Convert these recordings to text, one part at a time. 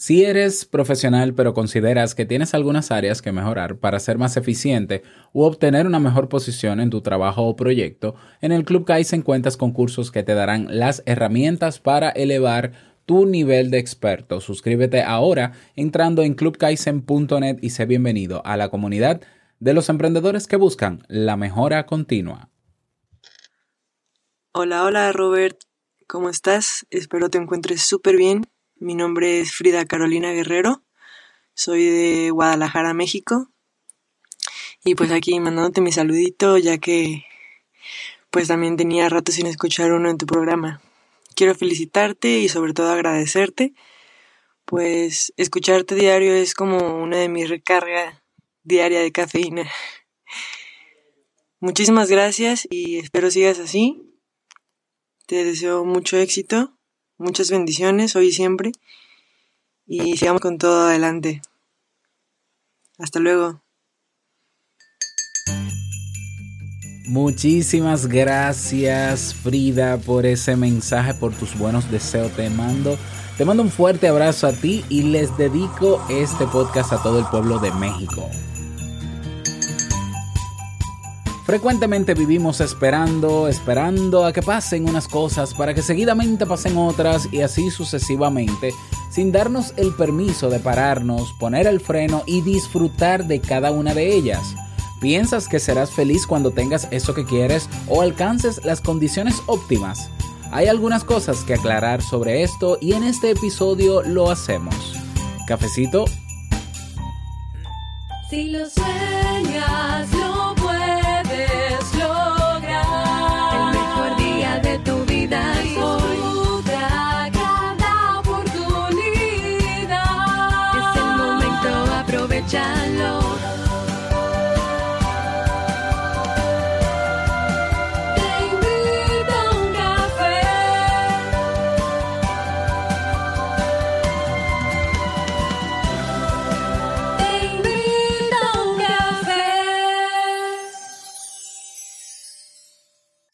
Si eres profesional pero consideras que tienes algunas áreas que mejorar para ser más eficiente u obtener una mejor posición en tu trabajo o proyecto, en el Club Kaizen cuentas con cursos que te darán las herramientas para elevar tu nivel de experto. Suscríbete ahora entrando en clubkaizen.net y sé bienvenido a la comunidad de los emprendedores que buscan la mejora continua. Hola, hola Robert, ¿cómo estás? Espero te encuentres súper bien mi nombre es Frida Carolina Guerrero, soy de Guadalajara, México. Y pues aquí mandándote mi saludito, ya que pues también tenía rato sin escuchar uno en tu programa. Quiero felicitarte y sobre todo agradecerte, pues escucharte diario es como una de mis recargas diaria de cafeína. Muchísimas gracias y espero sigas así. Te deseo mucho éxito Muchas bendiciones hoy y siempre. Y sigamos con todo adelante. Hasta luego. Muchísimas gracias Frida por ese mensaje, por tus buenos deseos. Te mando, te mando un fuerte abrazo a ti y les dedico este podcast a todo el pueblo de México. Frecuentemente vivimos esperando, esperando a que pasen unas cosas para que seguidamente pasen otras y así sucesivamente, sin darnos el permiso de pararnos, poner el freno y disfrutar de cada una de ellas. ¿Piensas que serás feliz cuando tengas eso que quieres o alcances las condiciones óptimas? Hay algunas cosas que aclarar sobre esto y en este episodio lo hacemos. ¿Cafecito? Si lo sueñas,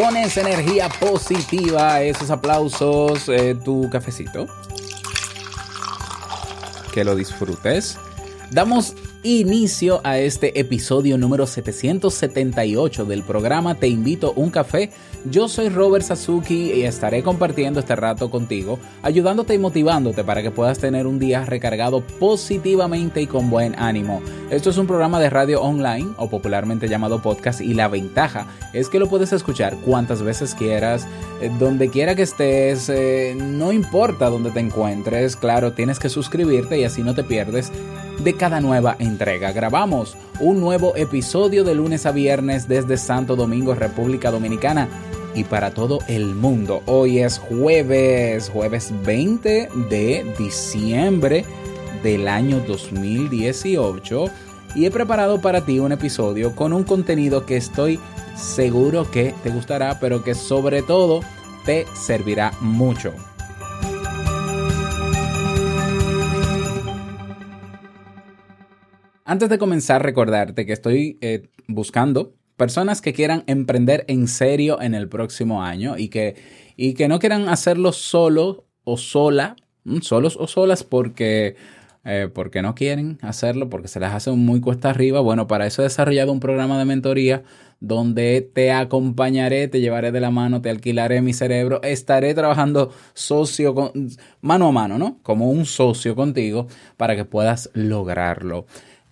Con esa energía positiva, esos aplausos, eh, tu cafecito. Que lo disfrutes. Damos inicio a este episodio número 778 del programa Te invito un café. Yo soy Robert Sasuki y estaré compartiendo este rato contigo, ayudándote y motivándote para que puedas tener un día recargado positivamente y con buen ánimo. Esto es un programa de radio online o popularmente llamado podcast y la ventaja es que lo puedes escuchar cuantas veces quieras, eh, donde quiera que estés, eh, no importa dónde te encuentres, claro, tienes que suscribirte y así no te pierdes de cada nueva entrega. Grabamos un nuevo episodio de lunes a viernes desde Santo Domingo, República Dominicana y para todo el mundo. Hoy es jueves, jueves 20 de diciembre del año 2018 y he preparado para ti un episodio con un contenido que estoy seguro que te gustará, pero que sobre todo te servirá mucho. Antes de comenzar, recordarte que estoy eh, buscando personas que quieran emprender en serio en el próximo año y que, y que no quieran hacerlo solo o sola, solos o solas porque, eh, porque no quieren hacerlo, porque se les hace muy cuesta arriba. Bueno, para eso he desarrollado un programa de mentoría donde te acompañaré, te llevaré de la mano, te alquilaré mi cerebro, estaré trabajando socio mano a mano, ¿no? Como un socio contigo para que puedas lograrlo.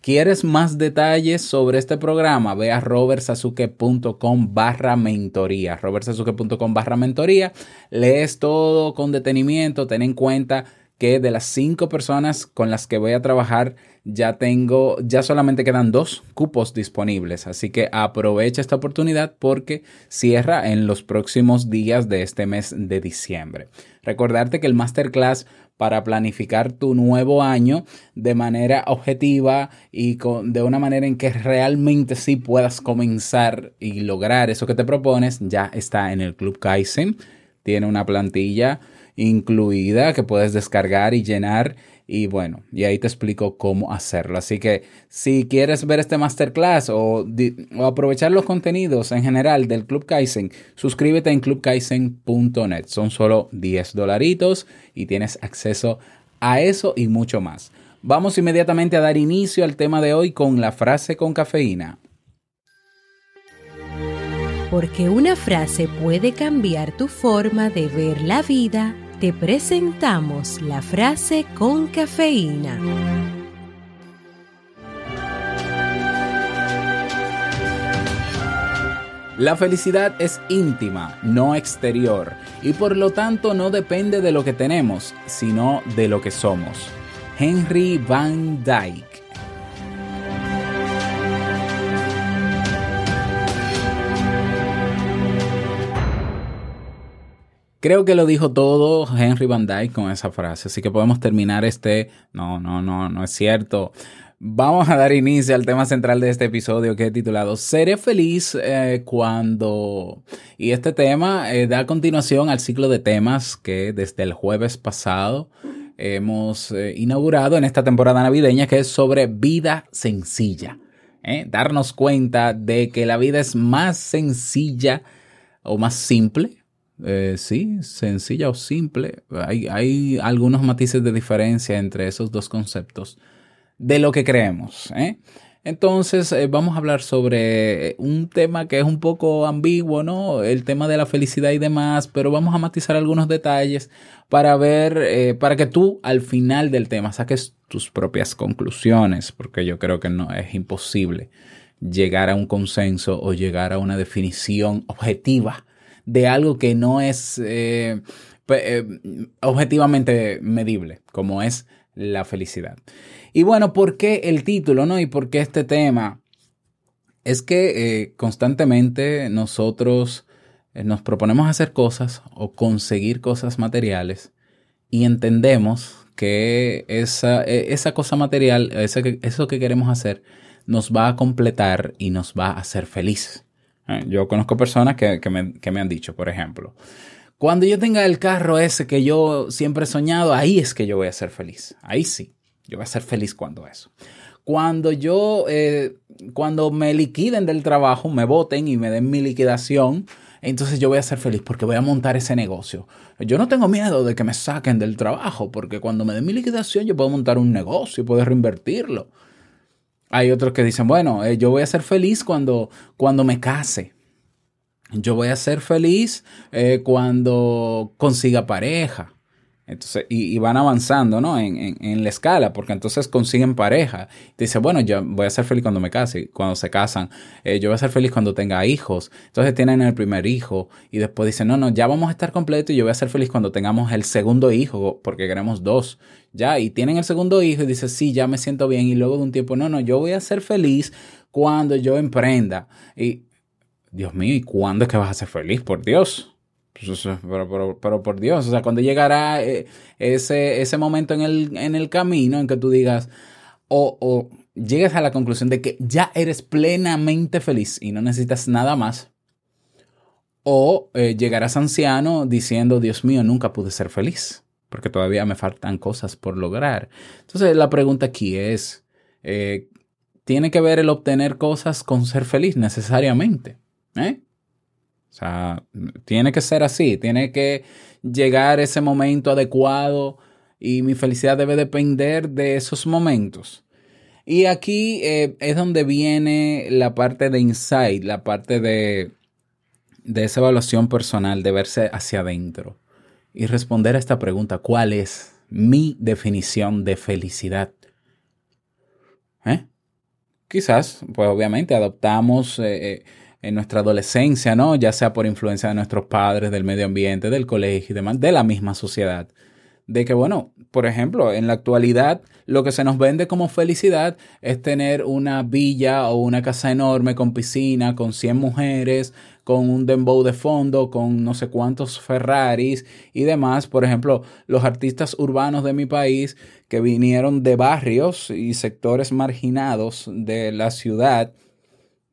¿Quieres más detalles sobre este programa? Ve a robertsasuke.com barra mentoría. robertsasuke.com barra mentoría. Lees todo con detenimiento. Ten en cuenta que de las cinco personas con las que voy a trabajar, ya tengo, ya solamente quedan dos cupos disponibles. Así que aprovecha esta oportunidad porque cierra en los próximos días de este mes de diciembre. Recordarte que el masterclass para planificar tu nuevo año de manera objetiva y con, de una manera en que realmente sí puedas comenzar y lograr eso que te propones, ya está en el Club Kaizen. Tiene una plantilla incluida que puedes descargar y llenar y bueno, y ahí te explico cómo hacerlo. Así que si quieres ver este masterclass o, aprovechar los contenidos en general del Club Kaizen, suscríbete en clubkaizen.net. Son solo 10 dolaritos y tienes acceso a eso y mucho más. Vamos inmediatamente a dar inicio al tema de hoy con la frase con cafeína. Porque una frase puede cambiar tu forma de ver la vida te presentamos la frase con cafeína. La felicidad es íntima, no exterior, y por lo tanto no depende de lo que tenemos, sino de lo que somos. Henry Van Dyke Creo que lo dijo todo Henry Van Dyke con esa frase, así que podemos terminar este... No, no, no, no es cierto. Vamos a dar inicio al tema central de este episodio que he titulado Seré feliz eh, cuando... Y este tema eh, da continuación al ciclo de temas que desde el jueves pasado hemos eh, inaugurado en esta temporada navideña que es sobre vida sencilla. Darnos cuenta de que la vida es más sencilla o más simple eh, sí, sencilla o simple. Hay, hay, algunos matices de diferencia entre esos dos conceptos de lo que creemos. ¿eh? Entonces, eh, vamos a hablar sobre un tema que es un poco ambiguo, ¿no? El tema de la felicidad y demás, pero vamos a matizar algunos detalles para ver, para que tú al final del tema saques tus propias conclusiones, porque yo creo que no es imposible llegar a un consenso o llegar a una definición objetiva de algo que no es eh, eh, objetivamente medible, como es la felicidad. Y bueno, ¿por qué el título, no? Y por qué este tema? Es que eh, constantemente nosotros nos proponemos hacer cosas o conseguir cosas materiales y entendemos que esa, e, esa cosa material, eso que queremos hacer, nos va a completar y nos va a hacer felices. ¿Eh? Yo conozco personas que, me, han dicho, por ejemplo, cuando yo tenga el carro ese que yo siempre he soñado, ahí es que yo voy a ser feliz. Ahí sí, yo voy a ser feliz cuando eso. Cuando yo, eh, cuando me liquiden del trabajo, me voten y me den mi liquidación, entonces yo voy a ser feliz porque voy a montar ese negocio. Yo no tengo miedo de que me saquen del trabajo porque cuando me den mi liquidación yo puedo montar un negocio y puedo reinvertirlo. Hay otros que dicen, bueno, eh, yo voy a ser feliz cuando, cuando me case. Yo voy a ser feliz eh, cuando consiga pareja. Entonces, y, van avanzando, ¿no? En, en, la escala, porque entonces consiguen pareja. Dice, bueno, yo voy a ser feliz cuando me case, cuando se casan. Eh, yo voy a ser feliz cuando tenga hijos. Entonces tienen el primer hijo y después dicen, no, no, ya vamos a estar completos y yo voy a ser feliz cuando tengamos el segundo hijo, porque queremos dos. Ya, y tienen el segundo hijo y dice, sí, ya me siento bien. Y luego de un tiempo, no, no, yo voy a ser feliz cuando yo emprenda. Y, Dios mío, ¿y cuándo es que vas a ser feliz? Por Dios. Pues, pero, pero, por Dios, o sea, cuando llegará eh, ese, ese momento en el, en el camino en que tú digas, o, o llegues a la conclusión de que ya eres plenamente feliz y no necesitas nada más, o eh, llegarás anciano diciendo, Dios mío, nunca pude ser feliz, porque todavía me faltan cosas por lograr. Entonces la pregunta aquí es, eh, ¿tiene que ver el obtener cosas con ser feliz necesariamente? ¿Eh? O sea, tiene que ser así, tiene que llegar ese momento adecuado y mi felicidad debe depender de esos momentos. Y aquí eh, es donde viene la parte de insight, la parte de, de esa evaluación personal, de verse hacia adentro y responder a esta pregunta, ¿cuál es mi definición de felicidad? ¿Eh? Quizás, pues obviamente adoptamos... Eh, en nuestra adolescencia, ¿no? Ya sea por influencia de nuestros padres, del medio ambiente, del colegio y demás, de la misma sociedad. de que, bueno, por ejemplo, en la actualidad lo que se nos vende como felicidad es tener una villa o una casa enorme con piscina, con 100 mujeres, con un dembow de fondo, con no sé cuántos Ferraris y demás. Por ejemplo, los artistas urbanos de mi país que vinieron de barrios y sectores marginados de la ciudad,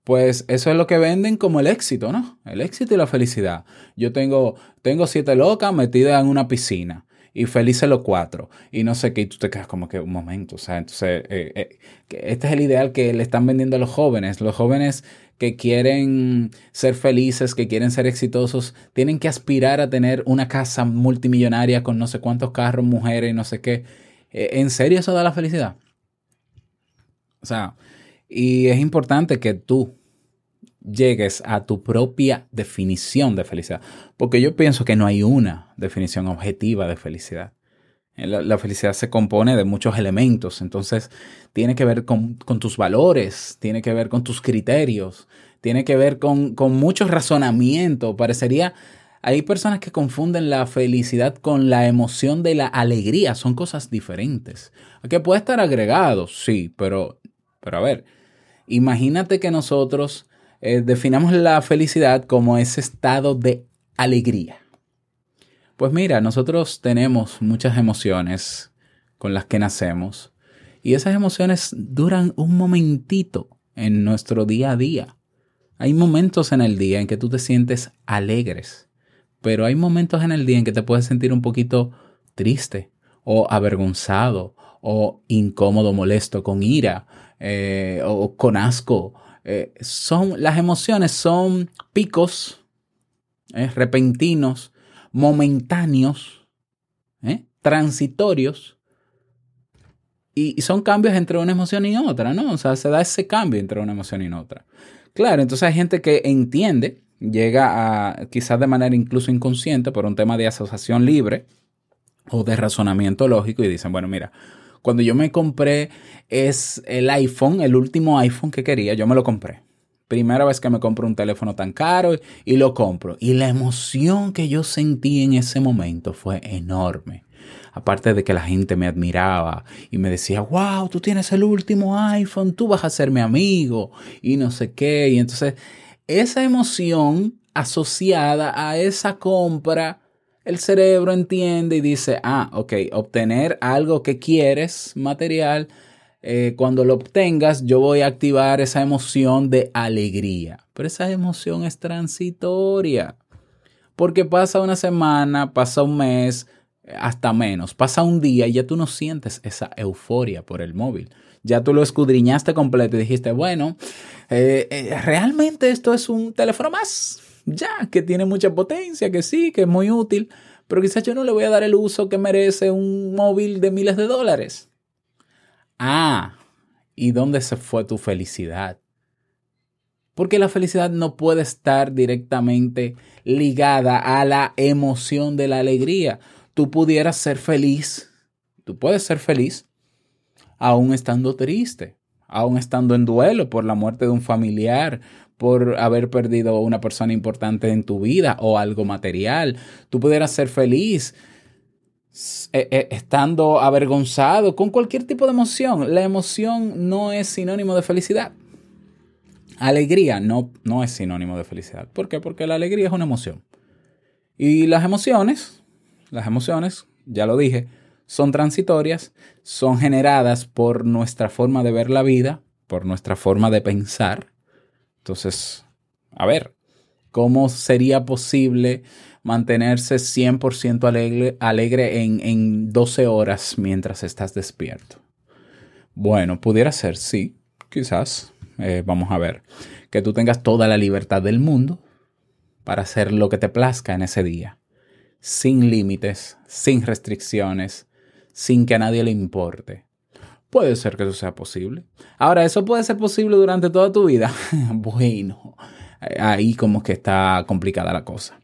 pues eso es lo que venden como el éxito, ¿no? El éxito y la felicidad. Yo tengo, tengo siete locas metidas en una piscina y felices los cuatro. Y no sé qué, y tú te quedas como que un momento, o sea, entonces, eh, eh, este es el ideal que le están vendiendo a los jóvenes. Los jóvenes que quieren ser felices, que quieren ser exitosos, tienen que aspirar a tener una casa multimillonaria con no sé cuántos carros, mujeres y no sé qué. Eh, ¿En serio eso da la felicidad? O sea, y es importante que tú llegues a tu propia definición de felicidad. Porque yo pienso que no hay una definición objetiva de felicidad. La, felicidad se compone de muchos elementos, entonces tiene que ver con, tus valores, tiene que ver con tus criterios, tiene que ver con, con mucho razonamiento. Parecería, hay personas que confunden la felicidad con la emoción de la alegría, son cosas diferentes. Que puede estar agregado, sí, pero, pero a ver, imagínate que nosotros eh, definamos la felicidad como ese estado de alegría. Pues mira, nosotros tenemos muchas emociones con las que nacemos y esas emociones duran un momentito en nuestro día a día. Hay momentos en el día en que tú te sientes alegres, pero hay momentos en el día en que te puedes sentir un poquito triste o avergonzado o incómodo, molesto, con ira eh, o con asco eh, son, las emociones son picos eh, repentinos, momentáneos, transitorios, y, son cambios entre una emoción y otra, ¿no? O sea, se da ese cambio entre una emoción y otra. Claro, entonces hay gente que entiende, llega a, quizás de manera incluso inconsciente, por un tema de asociación libre o de razonamiento lógico, y dicen, bueno, mira, cuando yo me compré es el iPhone, el último iPhone que quería, yo me lo compré. Primera vez que me compro un teléfono tan caro y lo compro. Y la emoción que yo sentí en ese momento fue enorme. Aparte de que la gente me admiraba y me decía, wow, tú tienes el último iPhone, tú vas a ser mi amigo y no sé qué. Y entonces esa emoción asociada a esa compra el cerebro entiende y dice, ah, ok, obtener algo que quieres, material, eh, cuando lo obtengas, yo voy a activar esa emoción de alegría. Pero esa emoción es transitoria. Porque pasa una semana, pasa un mes, hasta menos, pasa un día y ya tú no sientes esa euforia por el móvil. Ya tú lo escudriñaste completo y dijiste, bueno, eh, eh, realmente esto es un teléfono más ya, que tiene mucha potencia, que sí, que es muy útil, pero quizás yo no le voy a dar el uso que merece un móvil de miles de dólares. Ah, ¿y dónde se fue tu felicidad? Porque la felicidad no puede estar directamente ligada a la emoción de la alegría. Tú pudieras ser feliz, tú puedes ser feliz aún estando triste, aún estando en duelo por la muerte de un familiar, por haber perdido una persona importante en tu vida o algo material. Tú pudieras ser feliz eh, eh, estando avergonzado con cualquier tipo de emoción. La emoción no es sinónimo de felicidad. Alegría no, no es sinónimo de felicidad. ¿Por qué? Porque la alegría es una emoción. Y las emociones, las emociones, ya lo dije, son transitorias, son generadas por nuestra forma de ver la vida, por nuestra forma de pensar entonces, a ver, ¿cómo sería posible mantenerse 100% alegre, alegre en, en 12 horas mientras estás despierto? Bueno, pudiera ser, sí, quizás. Eh, vamos a ver, que tú tengas toda la libertad del mundo para hacer lo que te plazca en ese día, sin límites, sin restricciones, sin que a nadie le importe. Puede ser que eso sea posible. Ahora, ¿eso puede ser posible durante toda tu vida? bueno, ahí como que está complicada la cosa.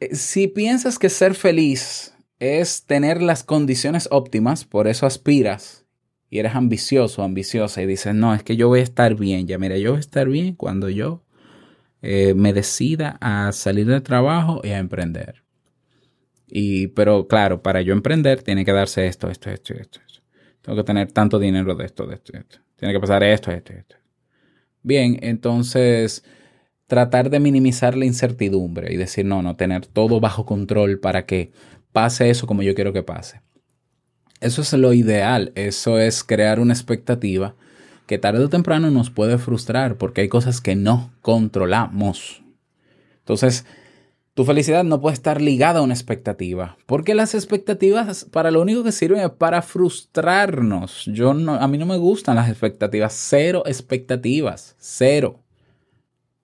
Eh, si piensas que ser feliz es tener las condiciones óptimas, por eso aspiras y eres ambicioso, ambiciosa y dices, no, es que yo voy a estar bien, ya mira, yo voy a estar bien cuando yo eh, me decida a salir del trabajo y a emprender. Y, pero claro, para yo emprender tiene que darse esto, esto, esto, esto. esto. Tengo que tener tanto dinero de esto, de esto, de esto. Tiene que pasar esto, esto, esto. Bien, entonces tratar de minimizar la incertidumbre y decir, no, no, tener todo bajo control para que pase eso como yo quiero que pase. Eso es lo ideal, eso es crear una expectativa que tarde o temprano nos puede frustrar porque hay cosas que no controlamos. Entonces, tu felicidad no puede estar ligada a una expectativa, porque las expectativas para lo único que sirven es para frustrarnos. Yo a mí no me gustan las expectativas, cero expectativas, cero.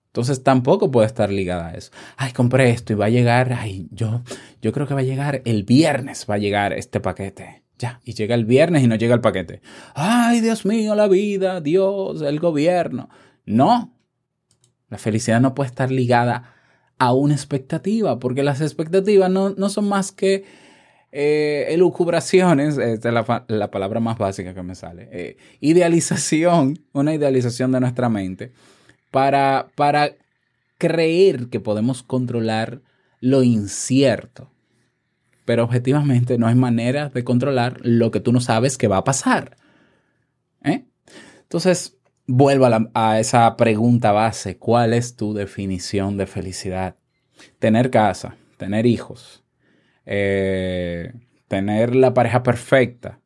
Entonces tampoco puede estar ligada a eso. Ay, compré esto y va a llegar, ay, yo, yo creo que va a llegar el viernes, va a llegar este paquete. Ya, y llega el viernes y no llega el paquete. Ay, Dios mío, la vida, Dios, el gobierno. No, la felicidad no puede estar ligada a una expectativa, porque las expectativas no, son más que eh, elucubraciones, esta es la, palabra más básica que me sale, eh, idealización, una idealización de nuestra mente, para, para creer que podemos controlar lo incierto. Pero objetivamente no hay manera de controlar lo que tú no sabes que va a pasar. ¿eh? Entonces, vuelvo a, esa pregunta base. ¿Cuál es tu definición de felicidad? Tener casa, tener hijos, eh, tener la pareja perfecta,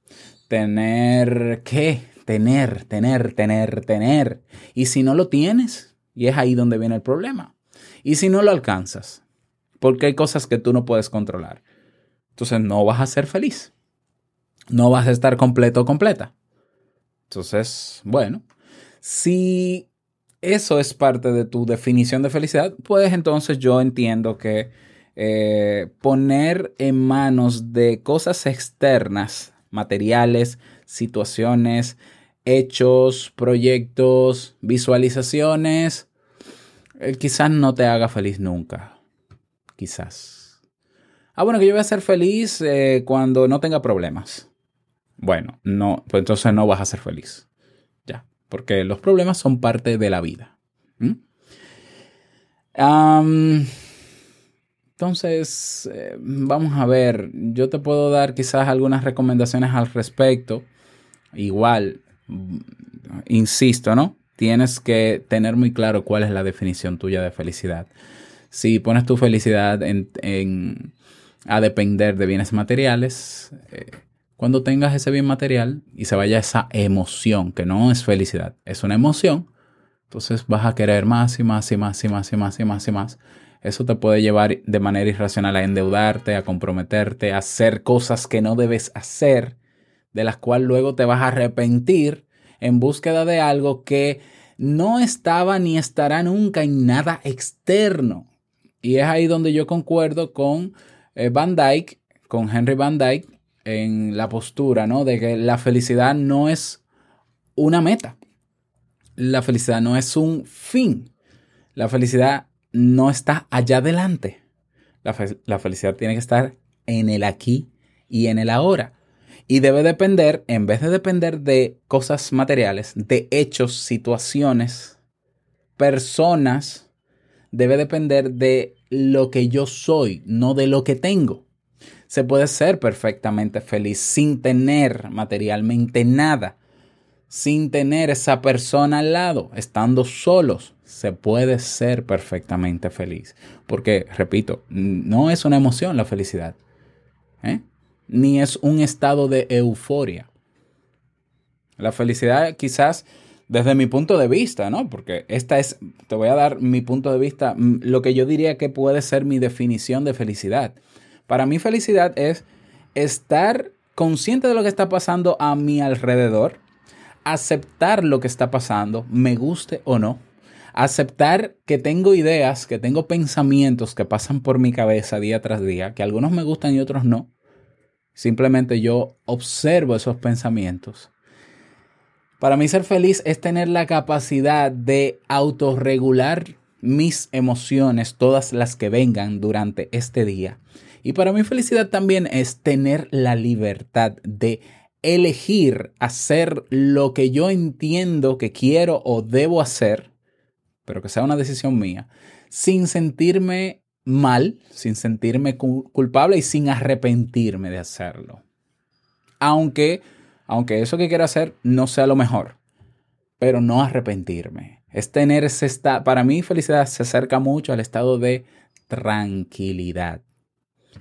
tener qué, tener, tener, tener, tener. Y si no lo tienes, y es ahí donde viene el problema. Y si no lo alcanzas, porque hay cosas que tú no puedes controlar, entonces no vas a ser feliz. No vas a estar completo o completa. Entonces, bueno, si eso es parte de tu definición de felicidad, pues entonces yo entiendo que eh, poner en manos de cosas externas, materiales, situaciones, hechos, proyectos, visualizaciones, eh, quizás no te haga feliz nunca. Quizás. Ah, bueno, que yo voy a ser feliz eh, cuando no tenga problemas. Bueno, no, pues entonces no vas a ser feliz porque los problemas son parte de la vida. entonces, eh, vamos a ver, yo te puedo dar quizás algunas recomendaciones al respecto. Igual, mm, insisto, ¿no? Tienes que tener muy claro cuál es la definición tuya de felicidad. Si pones tu felicidad en, a depender de bienes materiales, eh, cuando tengas ese bien material y se vaya esa emoción, que no es felicidad, es una emoción, entonces vas a querer más y más y más y más y más y más y más. Eso te puede llevar de manera irracional a endeudarte, a comprometerte, a hacer cosas que no debes hacer, de las cuales luego te vas a arrepentir en búsqueda de algo que no estaba ni estará nunca en nada externo. Y es ahí donde yo concuerdo con eh, Van Dyke, con Henry Van Dyke, en la postura, ¿no? De que la felicidad no es una meta. La felicidad no es un fin. La felicidad no está allá adelante. La, la felicidad tiene que estar en el aquí y en el ahora. Y debe depender, en vez de depender de cosas materiales, de hechos, situaciones, personas, debe depender de lo que yo soy, no de lo que tengo se puede ser perfectamente feliz sin tener materialmente nada, sin tener esa persona al lado, estando solos. Se puede ser perfectamente feliz. Porque, repito, no es una emoción la felicidad. ¿eh? Ni es un estado de euforia. La felicidad quizás desde mi punto de vista, ¿no? Porque esta es, te voy a dar mi punto de vista, lo que yo diría que puede ser mi definición de felicidad. Para mí felicidad es estar consciente de lo que está pasando a mi alrededor, aceptar lo que está pasando, me guste o no, aceptar que tengo ideas, que tengo pensamientos que pasan por mi cabeza día tras día, que algunos me gustan y otros no. Simplemente yo observo esos pensamientos. Para mí ser feliz es tener la capacidad de autorregular mis emociones, todas las que vengan durante este día, y para mi felicidad también es tener la libertad de elegir hacer lo que yo entiendo que quiero o debo hacer, pero que sea una decisión mía, sin sentirme mal, sin sentirme culpable y sin arrepentirme de hacerlo. Aunque, aunque eso que quiero hacer no sea lo mejor, pero no arrepentirme. Es tener ese estado, para mí felicidad se acerca mucho al estado de tranquilidad.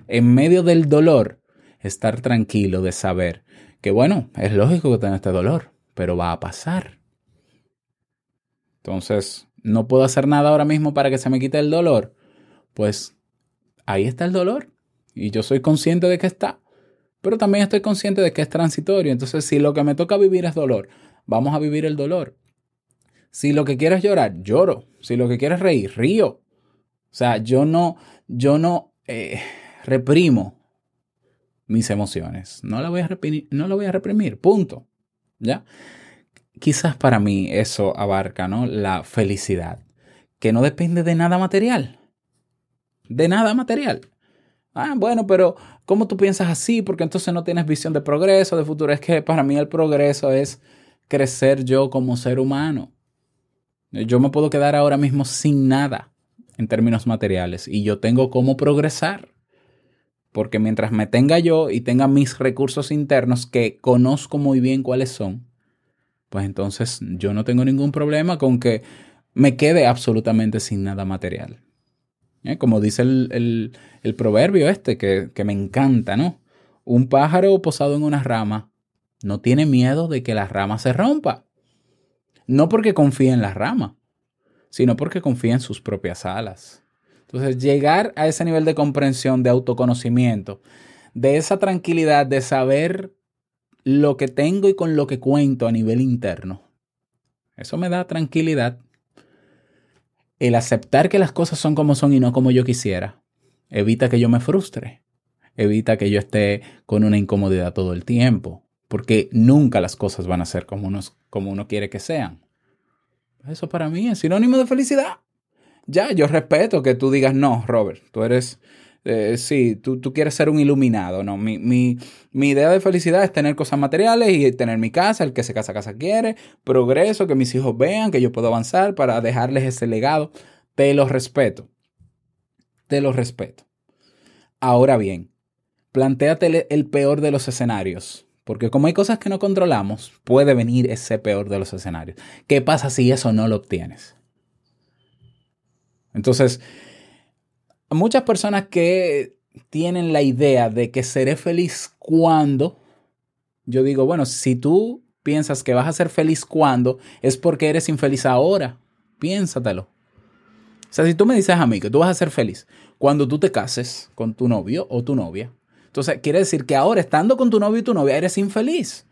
En medio del dolor, estar tranquilo de saber que bueno, es lógico que tenga este dolor, pero va a pasar. Entonces, no puedo hacer nada ahora mismo para que se me quite el dolor. Pues ahí está el dolor y yo soy consciente de que está, pero también estoy consciente de que es transitorio. Entonces, si lo que me toca vivir es dolor, vamos a vivir el dolor. Si lo que quiero es llorar, lloro. Si lo que quiero es reír, río. O sea, yo no, yo no eh, reprimo mis emociones. No la voy a reprimir, no la voy a reprimir, punto. ¿Ya? Quizás para mí eso abarca, ¿no? La felicidad, que no depende de nada material. De nada material. Ah, bueno, pero ¿cómo tú piensas así? Porque entonces no tienes visión de progreso, de futuro. Es que para mí el progreso es crecer yo como ser humano. Yo me puedo quedar ahora mismo sin nada en términos materiales y yo tengo cómo progresar. Porque mientras me tenga yo y tenga mis recursos internos que conozco muy bien cuáles son, pues entonces yo no tengo ningún problema con que me quede absolutamente sin nada material. ¿Eh? Como dice el, proverbio este, que, que me encanta, ¿no? Un pájaro posado en una rama no tiene miedo de que la rama se rompa. No porque confía en la rama, sino porque confía en sus propias alas. Entonces, llegar a ese nivel de comprensión, de autoconocimiento, de esa tranquilidad de saber lo que tengo y con lo que cuento a nivel interno, eso me da tranquilidad. El aceptar que las cosas son como son y no como yo quisiera, evita que yo me frustre, evita que yo esté con una incomodidad todo el tiempo, porque nunca las cosas van a ser como uno, como uno quiere que sean. Eso para mí es sinónimo de felicidad. Ya, yo respeto que tú digas, no, Robert, tú eres, eh, sí, tú, tú, quieres ser un iluminado, ¿no? Mi, mi, mi, idea de felicidad es tener cosas materiales y tener mi casa, el que se casa, casa quiere, progreso, que mis hijos vean que yo puedo avanzar para dejarles ese legado. Te lo respeto. Te lo respeto. Ahora bien, plantéate el peor de los escenarios. Porque como hay cosas que no controlamos, puede venir ese peor de los escenarios. ¿Qué pasa si eso no lo obtienes? Entonces, muchas personas que tienen la idea de que seré feliz cuando, yo digo, bueno, si tú piensas que vas a ser feliz cuando, es porque eres infeliz ahora. Piénsatelo. O sea, si tú me dices a mí que tú vas a ser feliz cuando tú te cases con tu novio o tu novia, entonces, quiere decir que ahora, estando con tu novio y tu novia, eres infeliz.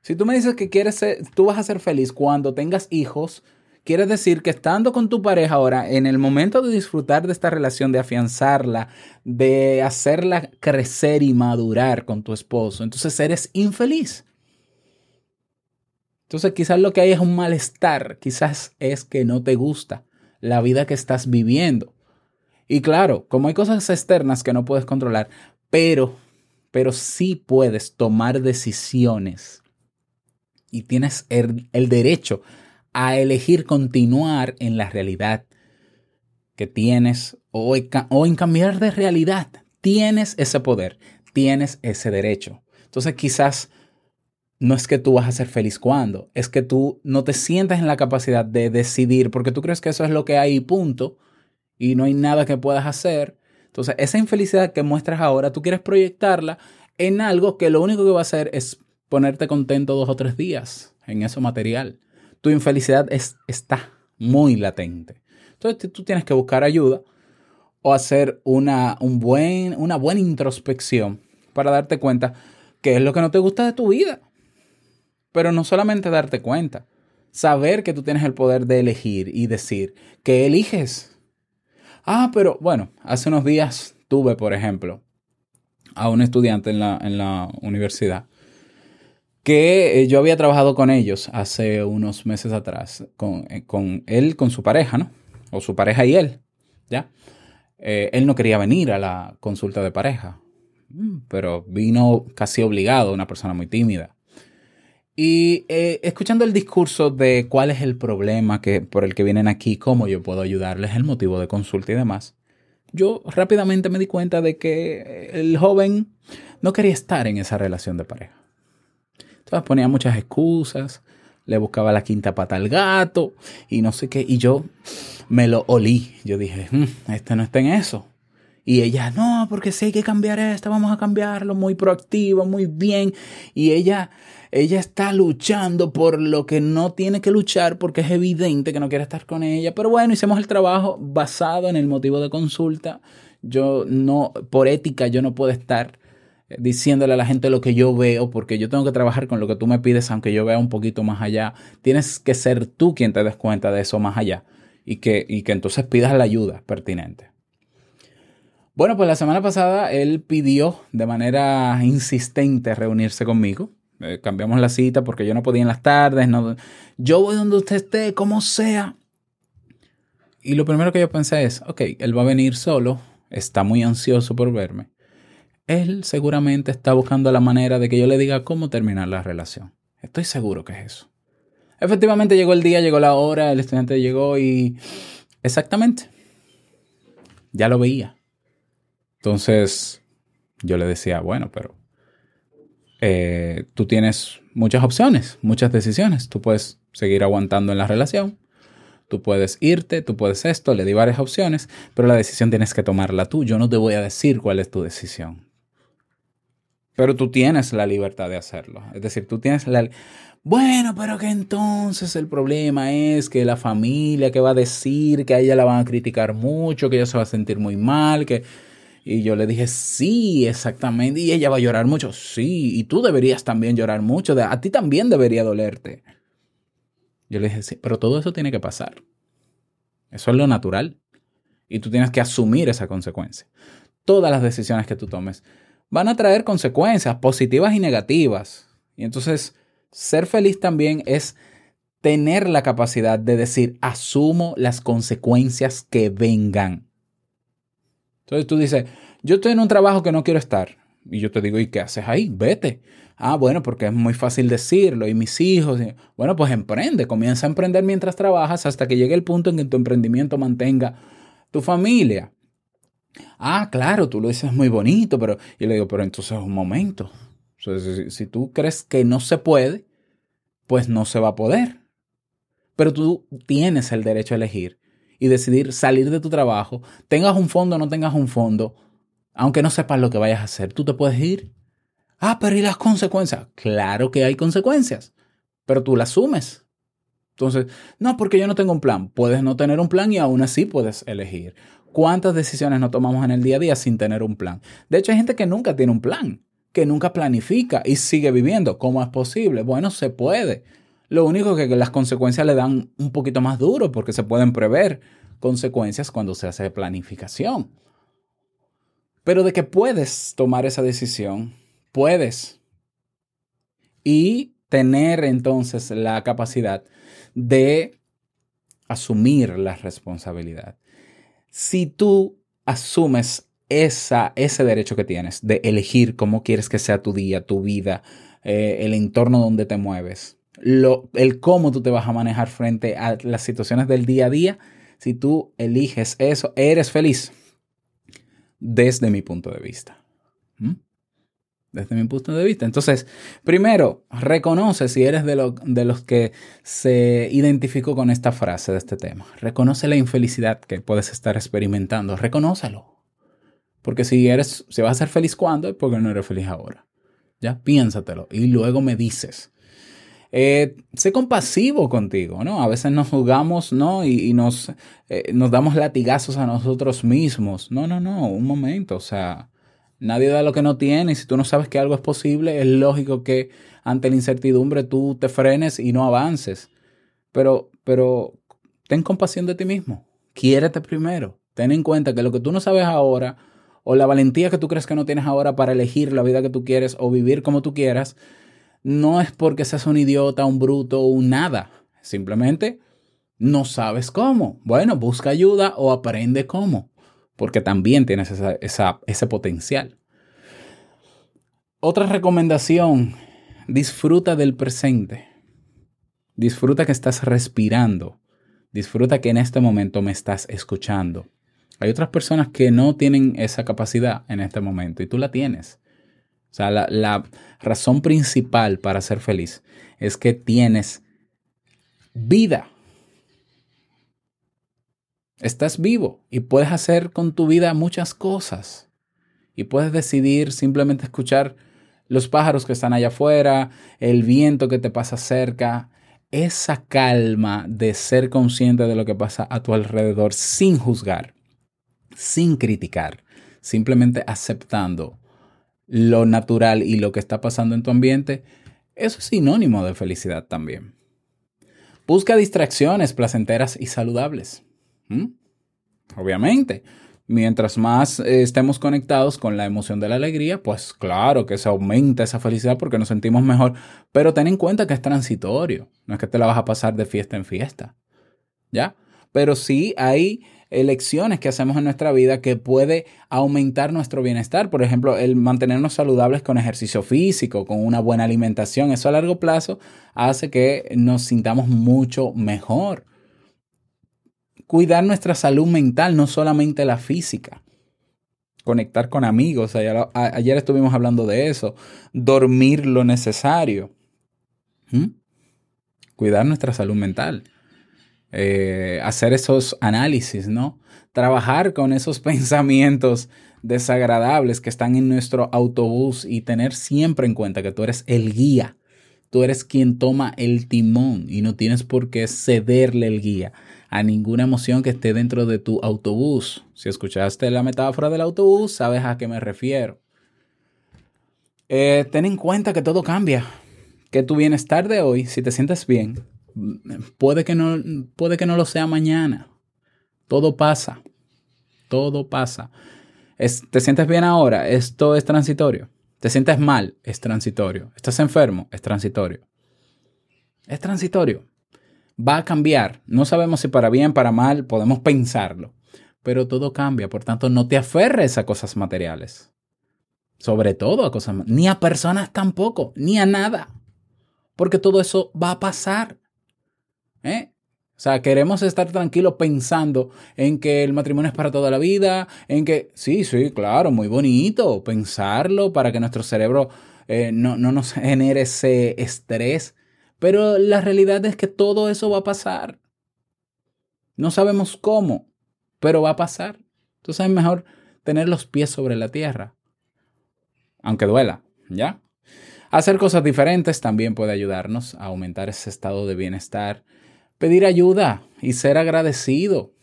Si tú me dices que quieres ser, tú vas a ser feliz cuando tengas hijos, quiere decir que estando con tu pareja ahora, en el momento de disfrutar de esta relación, de afianzarla, de hacerla crecer y madurar con tu esposo, entonces eres infeliz. Entonces quizás lo que hay es un malestar, quizás es que no te gusta la vida que estás viviendo. Y claro, como hay cosas externas que no puedes controlar, pero, pero sí puedes tomar decisiones y tienes el, derecho a elegir continuar en la realidad que tienes o, o en cambiar de realidad. Tienes ese poder, tienes ese derecho. Entonces quizás no es que tú vas a ser feliz cuando, es que tú no te sientas en la capacidad de decidir porque tú crees que eso es lo que hay punto y no hay nada que puedas hacer entonces, esa infelicidad que muestras ahora, tú quieres proyectarla en algo que lo único que va a hacer es ponerte contento dos o tres días en eso material. Tu infelicidad es, está muy latente. Entonces, tú tienes que buscar ayuda o hacer una, un buen, una buena introspección para darte cuenta qué es lo que no te gusta de tu vida. Pero no solamente darte cuenta, saber que tú tienes el poder de elegir y decir que eliges Ah, pero bueno, hace unos días tuve, por ejemplo, a un estudiante en la, en la universidad que eh, yo había trabajado con ellos hace unos meses atrás, con, eh, con, él, con su pareja, ¿no? O su pareja y él, ¿ya? Eh, él no quería venir a la consulta de pareja, mm, pero vino casi obligado, una persona muy tímida. Y escuchando el discurso de cuál es el problema que, por el que vienen aquí, cómo yo puedo ayudarles, el motivo de consulta y demás, yo rápidamente me di cuenta de que el joven no quería estar en esa relación de pareja. Entonces ponía muchas excusas, le buscaba la quinta pata al gato y no sé qué. Y yo me lo olí. Yo dije, mm, este no está en eso. Y ella, no, porque sí hay que cambiar esto, vamos a cambiarlo, muy proactivo, muy bien. Y ella, ella está luchando por lo que no tiene que luchar porque es evidente que no quiere estar con ella. Pero bueno, hicimos el trabajo basado en el motivo de consulta. Yo no, por ética, yo no puedo estar diciéndole a la gente lo que yo veo, porque yo tengo que trabajar con lo que tú me pides, aunque yo vea un poquito más allá. Tienes que ser tú quien te des cuenta de eso más allá y que, y que entonces pidas la ayuda pertinente. Bueno, pues la semana pasada él pidió de manera insistente reunirse conmigo. Eh, cambiamos la cita porque yo no podía en las tardes. No, yo voy donde usted esté, como sea. Y lo primero que yo pensé es, ok, él va a venir solo, está muy ansioso por verme él seguramente está buscando la manera de que yo le diga cómo terminar la relación. Estoy seguro que es eso. Efectivamente llegó el día, llegó la hora, el estudiante llegó y... Exactamente. Ya lo veía. Entonces yo le decía, bueno, pero eh, tú tienes muchas opciones, muchas decisiones. Tú puedes seguir aguantando en la relación, tú puedes irte, tú puedes esto, le di varias opciones, pero la decisión tienes que tomarla tú. Yo no te voy a decir cuál es tu decisión. Pero tú tienes la libertad de hacerlo. Es decir, tú tienes la... Bueno, pero que entonces el problema es que la familia que va a decir que a ella la van a criticar mucho, que ella se va a sentir muy mal, que... Y yo le dije, sí, exactamente. Y ella va a llorar mucho. Sí, y tú deberías también llorar mucho. A ti también debería dolerte. Yo le dije, sí, pero todo eso tiene que pasar. Eso es lo natural. Y tú tienes que asumir esa consecuencia. Todas las decisiones que tú tomes van a traer consecuencias positivas y negativas. Y entonces, ser feliz también es tener la capacidad de decir, asumo las consecuencias que vengan. Entonces tú dices, yo estoy en un trabajo que no quiero estar. Y yo te digo, ¿y qué haces ahí? Vete. Ah, bueno, porque es muy fácil decirlo. Y mis hijos. Bueno, pues emprende. Comienza a emprender mientras trabajas hasta que llegue el punto en que tu emprendimiento mantenga tu familia. Ah, claro, tú lo dices muy bonito, pero yo le digo, pero entonces un momento. si, tú crees que no se puede, pues no se va a poder. Pero tú tienes el derecho a elegir y decidir salir de tu trabajo, tengas un fondo o no tengas un fondo, aunque no sepas lo que vayas a hacer, tú te puedes ir. Ah, pero ¿y las consecuencias? Claro que hay consecuencias, pero tú las asumes. Entonces, no, porque yo no tengo un plan. Puedes no tener un plan y aún así puedes elegir. ¿Cuántas decisiones no tomamos en el día a día sin tener un plan? De hecho, hay gente que nunca tiene un plan, que nunca planifica y sigue viviendo. ¿Cómo es posible? Bueno, se puede. Lo único que las consecuencias le dan un poquito más duro porque se pueden prever consecuencias cuando se hace planificación. Pero de que puedes tomar esa decisión, puedes. Y tener entonces la capacidad de asumir la responsabilidad si tú asumes esa, ese derecho que tienes de elegir cómo quieres que sea tu día, tu vida, eh, el entorno donde te mueves, lo, el cómo tú te vas a manejar frente a las situaciones del día a día, si tú eliges eso, eres feliz desde mi punto de vista. ¿Mm? Desde mi punto de vista. Entonces, primero, reconoce si eres de, de, los que se identificó con esta frase de este tema. Reconoce la infelicidad que puedes estar experimentando. Reconócelo. Porque si eres, si vas a ser feliz cuando, es porque no eres feliz ahora. Ya piénsatelo y luego me dices. Eh, sé compasivo contigo, ¿no? A veces nos jugamos, ¿no? Y, nos, eh, nos damos latigazos a nosotros mismos. No, no, no, un momento, o sea, Nadie da lo que no tiene y si tú no sabes que algo es posible, es lógico que ante la incertidumbre tú te frenes y no avances. Pero, pero ten compasión de ti mismo. Quiérete primero. Ten en cuenta que lo que tú no sabes ahora o la valentía que tú crees que no tienes ahora para elegir la vida que tú quieres o vivir como tú quieras, no es porque seas un idiota, un bruto o un nada. Simplemente no sabes cómo. Bueno, busca ayuda o aprende cómo porque también tienes ese potencial. Otra recomendación, disfruta del presente. Disfruta que estás respirando. Disfruta que en este momento me estás escuchando. Hay otras personas que no tienen esa capacidad en este momento y tú la tienes. O sea, la, razón principal para ser feliz es que tienes vida. Estás vivo y puedes hacer con tu vida muchas cosas. Y puedes decidir simplemente escuchar los pájaros que están allá afuera, el viento que te pasa cerca, esa calma de ser consciente de lo que pasa a tu alrededor sin juzgar, sin criticar, simplemente aceptando lo natural y lo que está pasando en tu ambiente, eso es sinónimo de felicidad también. Busca distracciones placenteras y saludables. Obviamente, mientras más eh, estemos conectados con la emoción de la alegría, pues claro que se aumenta esa felicidad porque nos sentimos mejor, pero ten en cuenta que es transitorio, no es que te la vas a pasar de fiesta en fiesta, ¿ya? Pero sí hay elecciones que hacemos en nuestra vida que puede aumentar nuestro bienestar. Por ejemplo, el mantenernos saludables con ejercicio físico, con una buena alimentación, eso a largo plazo hace que nos sintamos mucho mejor cuidar nuestra salud mental, no solamente la física. Conectar con amigos, ayer, estuvimos hablando de eso. Dormir lo necesario. Cuidar nuestra salud mental. Eh, hacer esos análisis, ¿no? Trabajar con esos pensamientos desagradables que están en nuestro autobús y tener siempre en cuenta que tú eres el guía. Tú eres quien toma el timón y no tienes por qué cederle el guía a ninguna emoción que esté dentro de tu autobús. Si escuchaste la metáfora del autobús, sabes a qué me refiero. Eh, ten en cuenta que todo cambia, que tu bienestar de hoy, si te sientes bien, puede que no, puede que no lo sea mañana. Todo pasa, todo pasa. ¿Te sientes bien ahora? Esto es transitorio. ¿Te sientes mal? Es transitorio. ¿Estás enfermo? Es transitorio. Es transitorio va a cambiar. No sabemos si para bien, para mal, podemos pensarlo, pero todo cambia. Por tanto, no te aferres a cosas materiales. Sobre todo a cosas, ni a personas tampoco, ni a nada. Porque todo eso va a pasar. ¿Eh? O sea, queremos estar tranquilos pensando en que el matrimonio es para toda la vida, en que, sí, sí, claro, muy bonito pensarlo para que nuestro cerebro eh, no, no nos genere ese estrés pero la realidad es que todo eso va a pasar. No sabemos cómo, pero va a pasar. Entonces es mejor tener los pies sobre la tierra. Aunque duela, ¿ya? Hacer cosas diferentes también puede ayudarnos a aumentar ese estado de bienestar. Pedir ayuda y ser agradecido.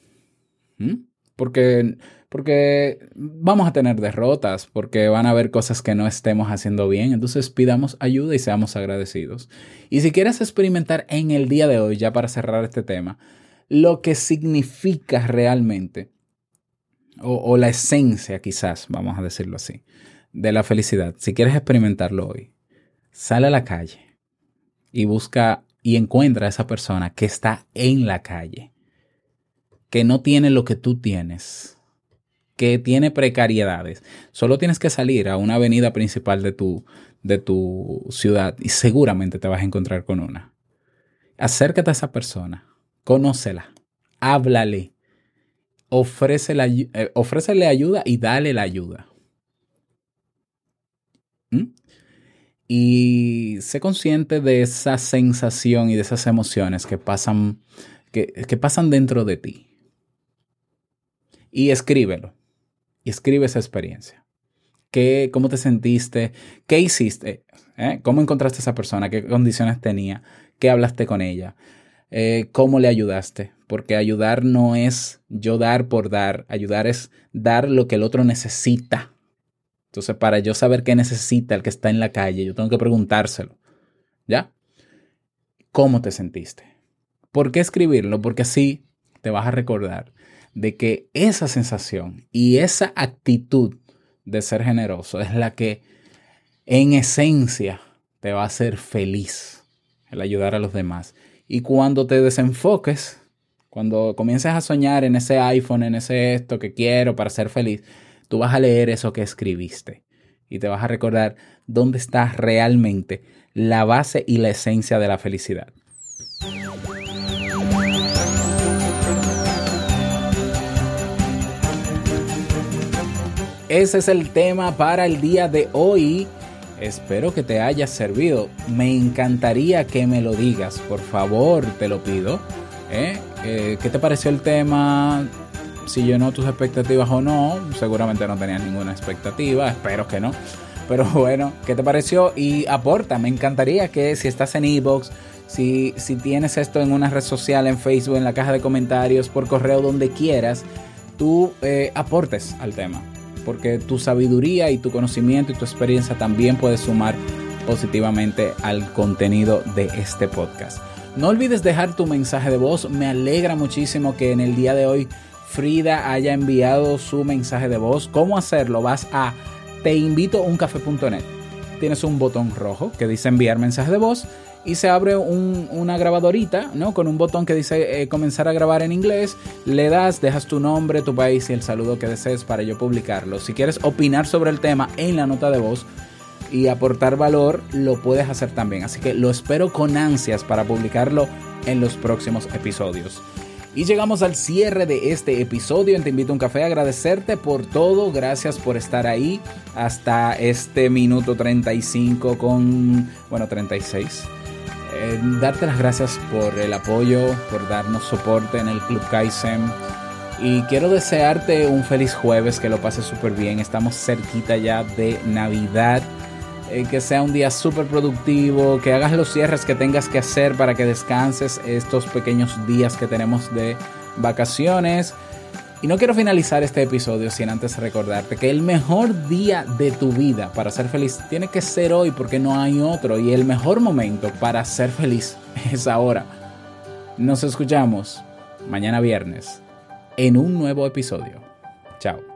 Porque porque vamos a tener derrotas, porque van a haber cosas que no estemos haciendo bien. Entonces pidamos ayuda y seamos agradecidos. Y si quieres experimentar en el día de hoy, ya para cerrar este tema, lo que significa realmente, o, la esencia quizás, vamos a decirlo así, de la felicidad, si quieres experimentarlo hoy, sale a la calle y busca y encuentra a esa persona que está en la calle, que no tiene lo que tú tienes que tiene precariedades. Solo tienes que salir a una avenida principal de tu, de tu ciudad y seguramente te vas a encontrar con una. Acércate a esa persona, conócela, háblale, ofrécele, eh, ofrécele ayuda y dale la ayuda. ¿Mm? Y sé consciente de esa sensación y de esas emociones que pasan, que, que pasan dentro de ti. Y escríbelo y escribe esa experiencia. ¿Qué, ¿Cómo te sentiste? ¿Qué hiciste? ¿Eh? ¿Cómo encontraste a esa persona? ¿Qué condiciones tenía? ¿Qué hablaste con ella? Eh, ¿Cómo le ayudaste? Porque ayudar no es yo dar por dar, ayudar es dar lo que el otro necesita. Entonces, para yo saber qué necesita el que está en la calle, yo tengo que preguntárselo. ¿Ya? ¿Cómo te sentiste? ¿Por qué escribirlo? Porque así te vas a recordar de que esa sensación y esa actitud de ser generoso es la que en esencia te va a hacer feliz, el ayudar a los demás. Y cuando te desenfoques, cuando comiences a soñar en ese iPhone, en ese esto que quiero para ser feliz, tú vas a leer eso que escribiste y te vas a recordar dónde está realmente la base y la esencia de la felicidad. ese es el tema para el día de hoy. Espero que te haya servido. Me encantaría que me lo digas, por favor, te lo pido. ¿Eh? Eh, ¿Qué te pareció el tema? Si llenó tus expectativas o no. Seguramente no tenías ninguna expectativa, espero que no. Pero bueno, ¿qué te pareció? Y aporta, me encantaría que si estás en Ebox, si, si tienes esto en una red social, en Facebook, en la caja de comentarios, por correo, donde quieras, tú eh, aportes al tema porque tu sabiduría y tu conocimiento y tu experiencia también puede sumar positivamente al contenido de este podcast. No olvides dejar tu mensaje de voz. Me alegra muchísimo que en el día de hoy Frida haya enviado su mensaje de voz. ¿Cómo hacerlo? Vas a teinvitouncafé.net. Tienes un botón rojo que dice enviar mensaje de voz y se abre una grabadorita, ¿no? Con un botón que dice eh, comenzar a grabar en inglés. Le das, dejas tu nombre, tu país y el saludo que desees para yo publicarlo. Si quieres opinar sobre el tema en la nota de voz y aportar valor, lo puedes hacer también. Así que lo espero con ansias para publicarlo en los próximos episodios. Y llegamos al cierre de este episodio. Te invito a un café agradecerte por todo. Gracias por estar ahí hasta este minuto 35 con, bueno, 36 eh, darte las gracias por el apoyo, por darnos soporte en el Club Kaizen. Y quiero desearte un feliz jueves, que lo pases súper bien. Estamos cerquita ya de Navidad. Eh, que sea un día súper productivo, que hagas los cierres que tengas que hacer para que descanses estos pequeños días que tenemos de vacaciones. Y no quiero finalizar este episodio sin antes recordarte que el mejor día de tu vida para ser feliz tiene que ser hoy porque no hay otro. Y el mejor momento para ser feliz es ahora. Nos escuchamos mañana viernes en un nuevo episodio. Chao.